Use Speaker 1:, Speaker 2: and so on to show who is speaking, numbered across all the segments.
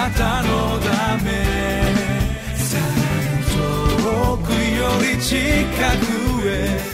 Speaker 1: なたのため。さらに遠くより近くへ。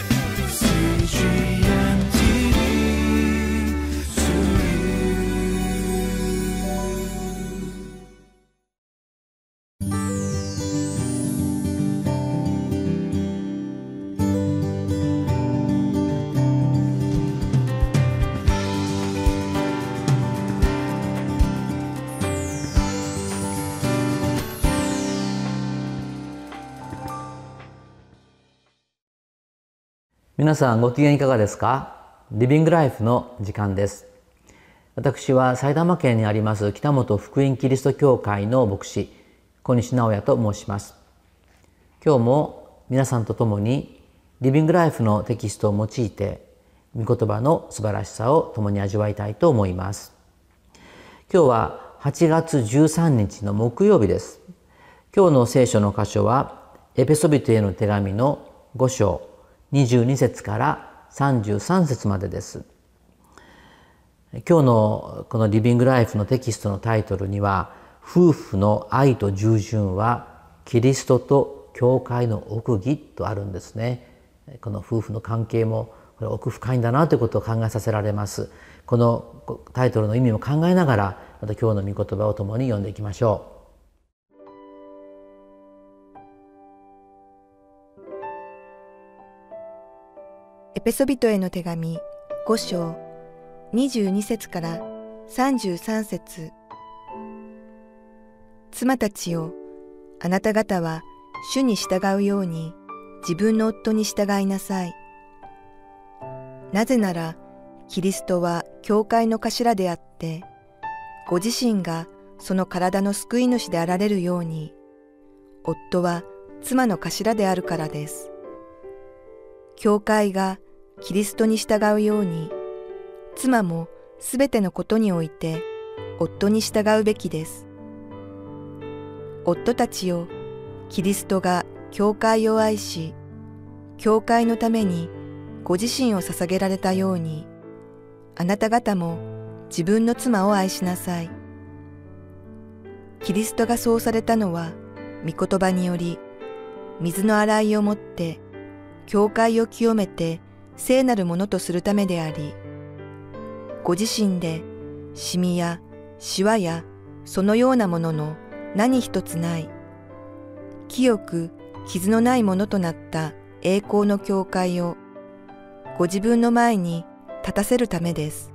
Speaker 2: 皆さんご機嫌いかがですか？リビングライフの時間です。私は埼玉県にあります北本福音キリスト教会の牧師小西直也と申します。今日も皆さんと共にリビングライフのテキストを用いて御言葉の素晴らしさを共に味わいたいと思います。今日は8月13日の木曜日です。今日の聖書の箇所はエペソビトへの手紙の5章。22節から33節までです。今日のこのリビングライフのテキストのタイトルには夫婦の愛と従順はキリストと教会の奥義とあるんですね。この夫婦の関係もこれ奥深いんだなということを考えさせられます。このタイトルの意味も考えながらまた今日の御言葉を共に読んでいきましょう。
Speaker 3: エペソビトへの手紙5章22節から33節妻たちよ、あなた方は主に従うように自分の夫に従いなさい。なぜなら、キリストは教会の頭であって、ご自身がその体の救い主であられるように、夫は妻の頭であるからです。教会がキリストに従うように、妻もすべてのことにおいて夫に従うべきです。夫たちよ、キリストが教会を愛し、教会のためにご自身を捧げられたように、あなた方も自分の妻を愛しなさい。キリストがそうされたのは、御言葉により、水の洗いをもって、教会を清めて聖なるものとするためであり、ご自身でシミやシワやそのようなものの何一つない、清く傷のないものとなった栄光の教会をご自分の前に立たせるためです。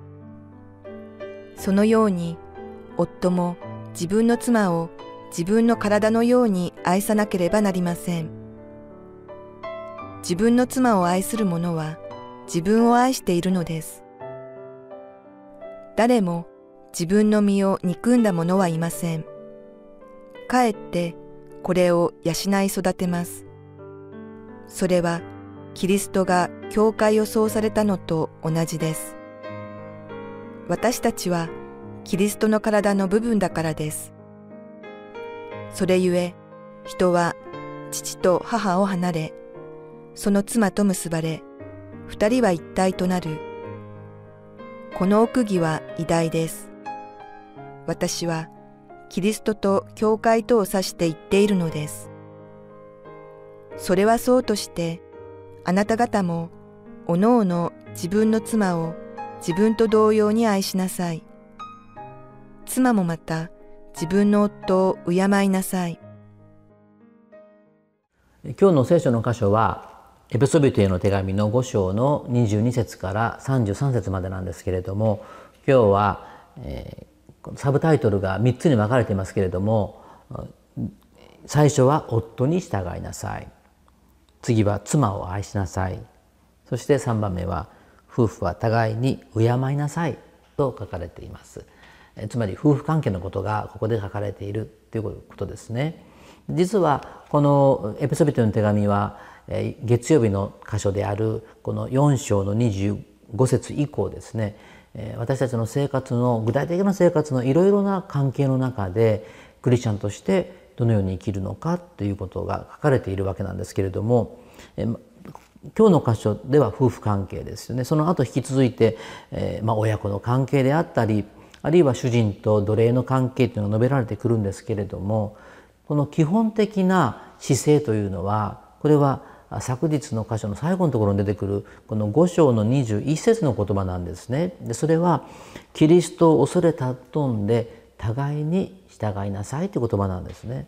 Speaker 3: そのように夫も自分の妻を自分の体のように愛さなければなりません。自分の妻を愛する者は自分を愛しているのです。誰も自分の身を憎んだ者はいません。かえってこれを養い育てます。それはキリストが教会をそうされたのと同じです。私たちはキリストの体の部分だからです。それゆえ、人は父と母を離れ、その妻と結ばれ、二人は一体となる。この奥義は偉大です。私はキリストと教会とを指して言っているのです。それはそうとして、あなた方も、おのおの自分の妻を自分と同様に愛しなさい。妻もまた自分の夫を敬いなさい。
Speaker 2: 今日の聖書の箇所はエペソビトへの手紙の5章の22節から33節までなんですけれども今日は、えー、サブタイトルが3つに分かれていますけれども最初は夫に従いなさい。次は妻を愛しなさい。そして3番目は夫婦は互いに敬いなさい。と書かれています。つまり夫婦関係のことがここで書かれているということですね。実はこのエピソビトの手紙は月曜日の箇所であるこの4章の25節以降ですね私たちの生活の具体的な生活のいろいろな関係の中でクリスチャンとしてどのように生きるのかということが書かれているわけなんですけれども今日の箇所では夫婦関係ですよね。その後引き続いて、えま、親子の関係であったりあるいは主人と奴隷の関係というのが述べられてくるんですけれどもこの基本的な姿勢というのはこれは昨日の箇所の最後のところに出てくるこの5章の21節の言葉なんですね。でそれは「キリストを恐れたとんで互いに従いなさい」という言葉なんですね。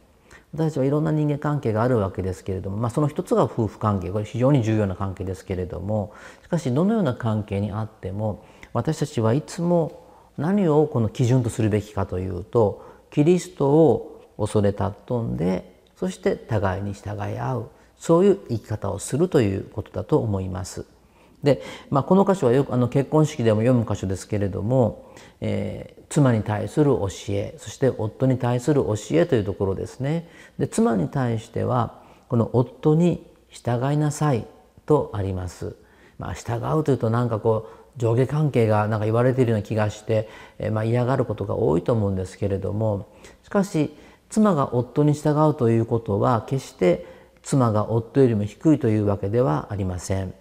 Speaker 2: 私たちはいろんな人間関係があるわけですけれども、まあ、その一つが夫婦関係これ非常に重要な関係ですけれどもしかしどのような関係にあっても私たちはいつも何をこの基準とするべきかというとキリストを恐れ尊んでそして互いに従い合うそういう生き方をするということだと思います。で、まあ、この箇所はよくあの結婚式でも読む箇所ですけれども、えー、妻に対する教えそして夫に対する教えというところですね。で妻に対してはこの夫に従いなさいとあります。まあ、従うというとなんかこう上下関係がなんか言われているような気がして、えー、まあ、嫌がることが多いと思うんですけれどもしかし妻が夫に従うということは決して妻が夫よりも低いというわけではありません。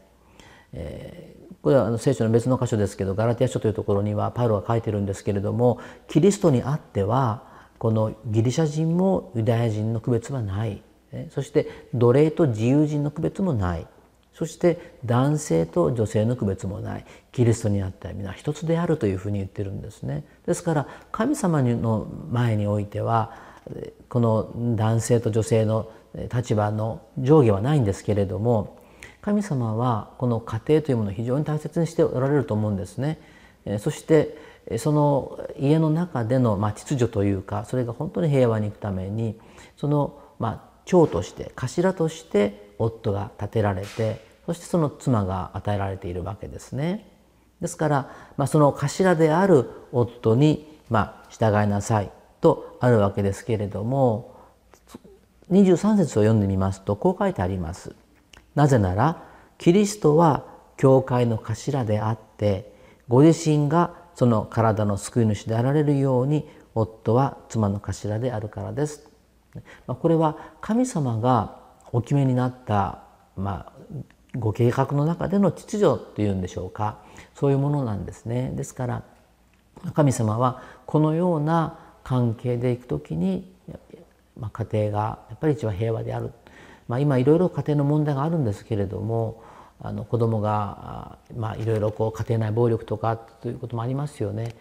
Speaker 2: えー、これは聖書の別の箇所ですけどガラティア書というところにはパウロが書いてるんですけれどもキリストにあってはこのギリシャ人もユダヤ人の区別はないそして奴隷と自由人の区別もないそして男性と女性の区別もないキリストにあっては皆一つであるというふうに言ってるんですね。ですから神様の前においてはこの男性と女性の立場の上下はないんですけれども神様はこの家庭というものを非常に大切にしておられると思うんですね。そしてその家の中でのま秩序というかそれが本当に平和にいくためにそのま長として頭として夫が立てられてそしてその妻が与えられているわけですね。ですから、まあ、その頭である夫に、まあ、従いなさいとあるわけですけれども23節を読んでみますとこう書いてあります。なぜならキリストは教会の頭であってご自身がその体の救い主であられるように夫は妻の頭であるからです。これは神様がお決めになった、まあ、ご計画の中での秩序というんでしょうかそういうものなんですね。ですから神様はこのような関係でいくときに、まあ、家庭がやっぱり一番平和である、まあ、今いろいろ家庭の問題があるんですけれどもあの子供がいろいろ家庭内暴力とかということもありますよね。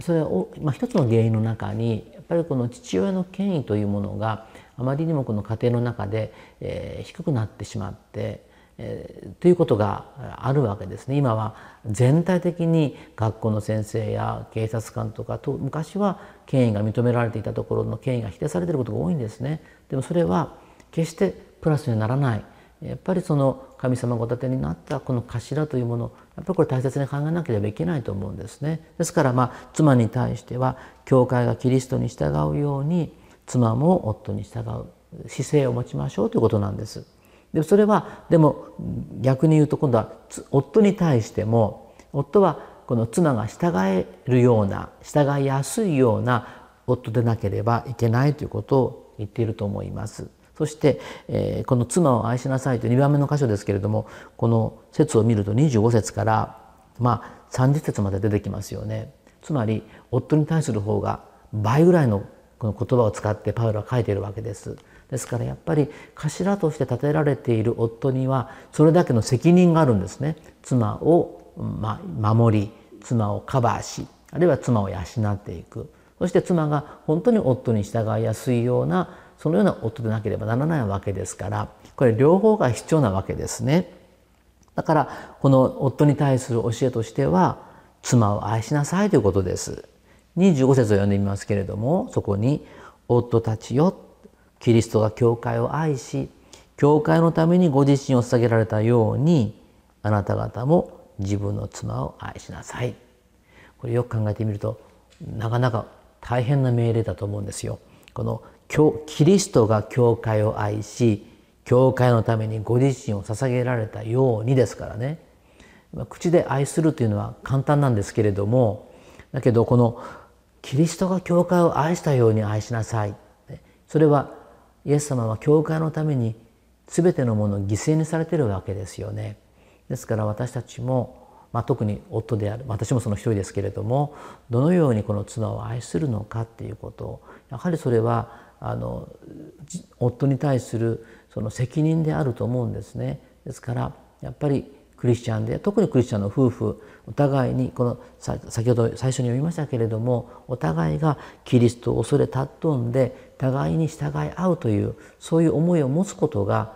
Speaker 2: それを、まあ、一つの原因の中にやっぱりこの父親の権威というものがあまりにもこの家庭の中で、えー、低くなってしまって、え、ということがあるわけですね。今は全体的に学校の先生や警察官とかと昔は権威が認められていたところの権威が否定されていることが多いんですね。でもそれは決してプラスにならない。やっぱりその神様ご立てになったこの頭というものやっぱりこれ大切に考えなければいけないと思うんですね。ですからまあ妻に対しては教会がキリストに従うように妻も夫に従う姿勢を持ちましょうということなんです。でそれはでも逆に言うと今度は夫に対しても夫はこの妻が従えるような従いやすいような夫でなければいけないということを言っていると思います。そして、えー、この妻を愛しなさいという2番目の箇所ですけれどもこの説を見ると25節からまあ30節まで出てきますよね。つまり夫に対する方が倍ぐらいのこの言葉を使ってパウロは書いているわけです。ですからやっぱり頭として立てられている夫にはそれだけの責任があるんですね。妻を、守り妻をカバーしあるいは妻を養っていくそして妻が本当に夫に従いやすいようなそのような夫でなければならないわけですからこれ両方が必要なわけですね。だからこの夫に対する教えとしては妻を愛しなさいということです。25節を読んでみますけれどもそこに「夫たちよキリストが教会を愛し教会のためにご自身を捧げられたようにあなた方も自分の妻を愛しなさい」これよく考えてみるとなかなか大変な命令だと思うんですよ。このキリストが教会を愛し教会のためにご自身を捧げられたようにですからね。口で愛するというのは簡単なんですけれどもだけどこのキリストが教会を愛したように愛しなさい。それはイエス様は教会のために全てのものを犠牲にされてるわけですよねですから私たちもまあ、特に夫である私もその一人ですけれどもどのようにこの妻を愛するのかっていうことをやはりそれはあの夫に対するその責任であると思うんですね。ですからやっぱりクリスチャンで特にクリスチャンの夫婦お互いにこの先ほど最初に読みましたけれどもお互いがキリストを恐れ尊んで互いに従い合うというそういう思いを持つことが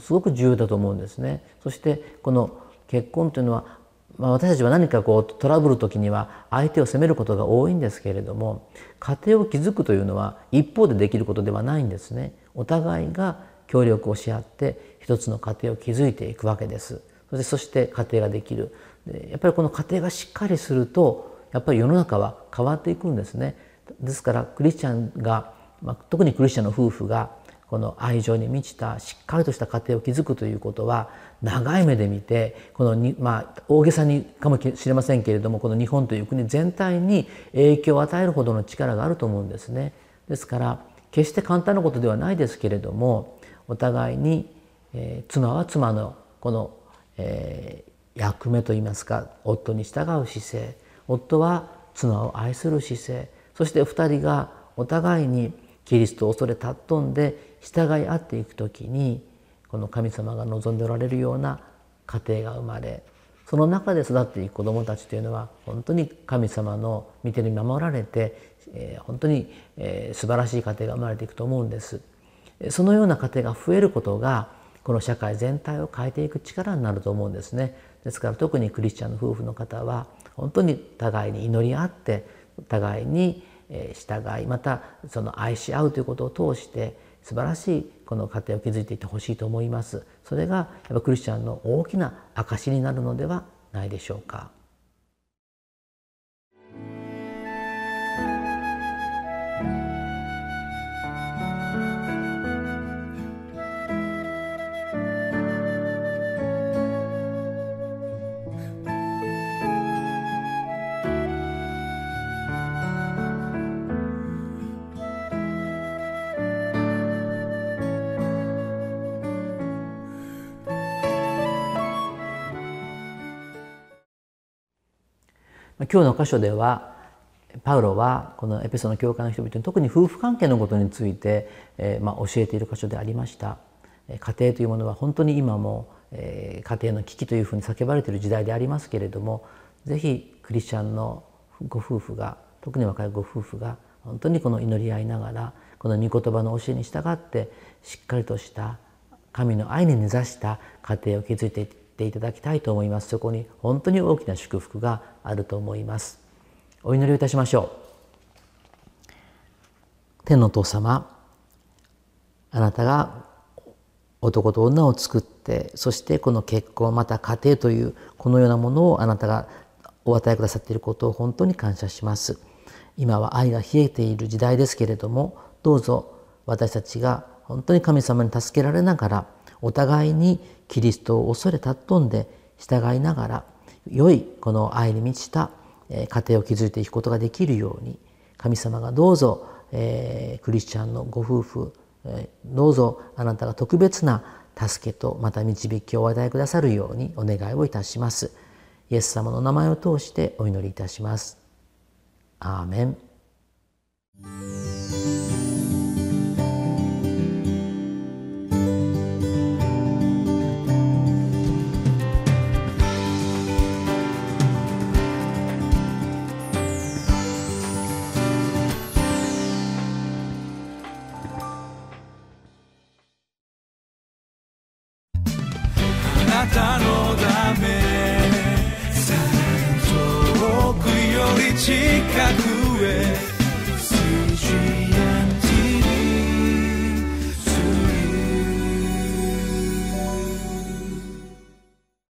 Speaker 2: すごく重要だと思うんですね。そしてこの結婚というのは、まあ、私たちは何かこうトラブル時には相手を責めることが多いんですけれども家庭を築くというのは一方でできることではないんですね。お互いが協力をし合って一つの家庭を築いていくわけです。そしてそして家庭ができるでやっぱりこの家庭がしっかりするとやっぱり世の中は変わっていくんですね。ですからクリスチャンが、まあ、特にクリスチャンの夫婦がこの愛情に満ちたしっかりとした家庭を築くということは長い目で見てこのに、まあ、大げさにかもしれませんけれどもこの日本という国全体に影響を与えるほどの力があると思うんですね。ですから決して簡単なことではないですけれどもお互いに、えー、妻は妻のこのえー、役目といいますか夫に従う姿勢夫は妻を愛する姿勢そして2人がお互いにキリストを恐れ尊んで従い合っていく時にこの神様が望んでおられるような家庭が生まれその中で育っていく子どもたちというのは本当に神様の御手に守られて、えー、本当に、えー、素晴らしい家庭が生まれていくと思うんです。そのような家庭が増えることがこの社会全体を変えていく力になると思うんですね。ですから特にクリスチャンの夫婦の方は本当に互いに祈り合って互いに従いまたその愛し合うということを通して素晴らしいこの家庭を築いていってほしいと思います。それがやっぱクリスチャンの大きな証になるのではないでしょうか。今日の箇所ではパウロはこのエペソの教会の人々に特に夫婦関係のことについて、えー、まあ、教えている箇所でありました。家庭というものは本当に今も、えー、家庭の危機というふうに叫ばれている時代でありますけれども是非クリスチャンのご夫婦が特に若いご夫婦が本当にこの祈り合いながらこの御言葉の教えに従ってしっかりとした神の愛に根ざした家庭を築いていってていただきたいと思います。そこに本当に大きな祝福があると思います。お祈りをいたしましょう。天のお父様あなたが男と女を作ってそしてこの結婚また家庭というこのようなものをあなたがお与えくださっていることを本当に感謝します。今は愛が冷えている時代ですけれどもどうぞ私たちが本当に神様に助けられながらお互いにキリストを恐れ尊んで従いながら良いこの愛に満ちた家庭を築いていくことができるように神様がどうぞ、えー、クリスチャンのご夫婦、えー、どうぞあなたが特別な助けとまた導きをお与えくださるようにお願いをいたします。イエス様の名前を通してお祈りいたします。アーメン。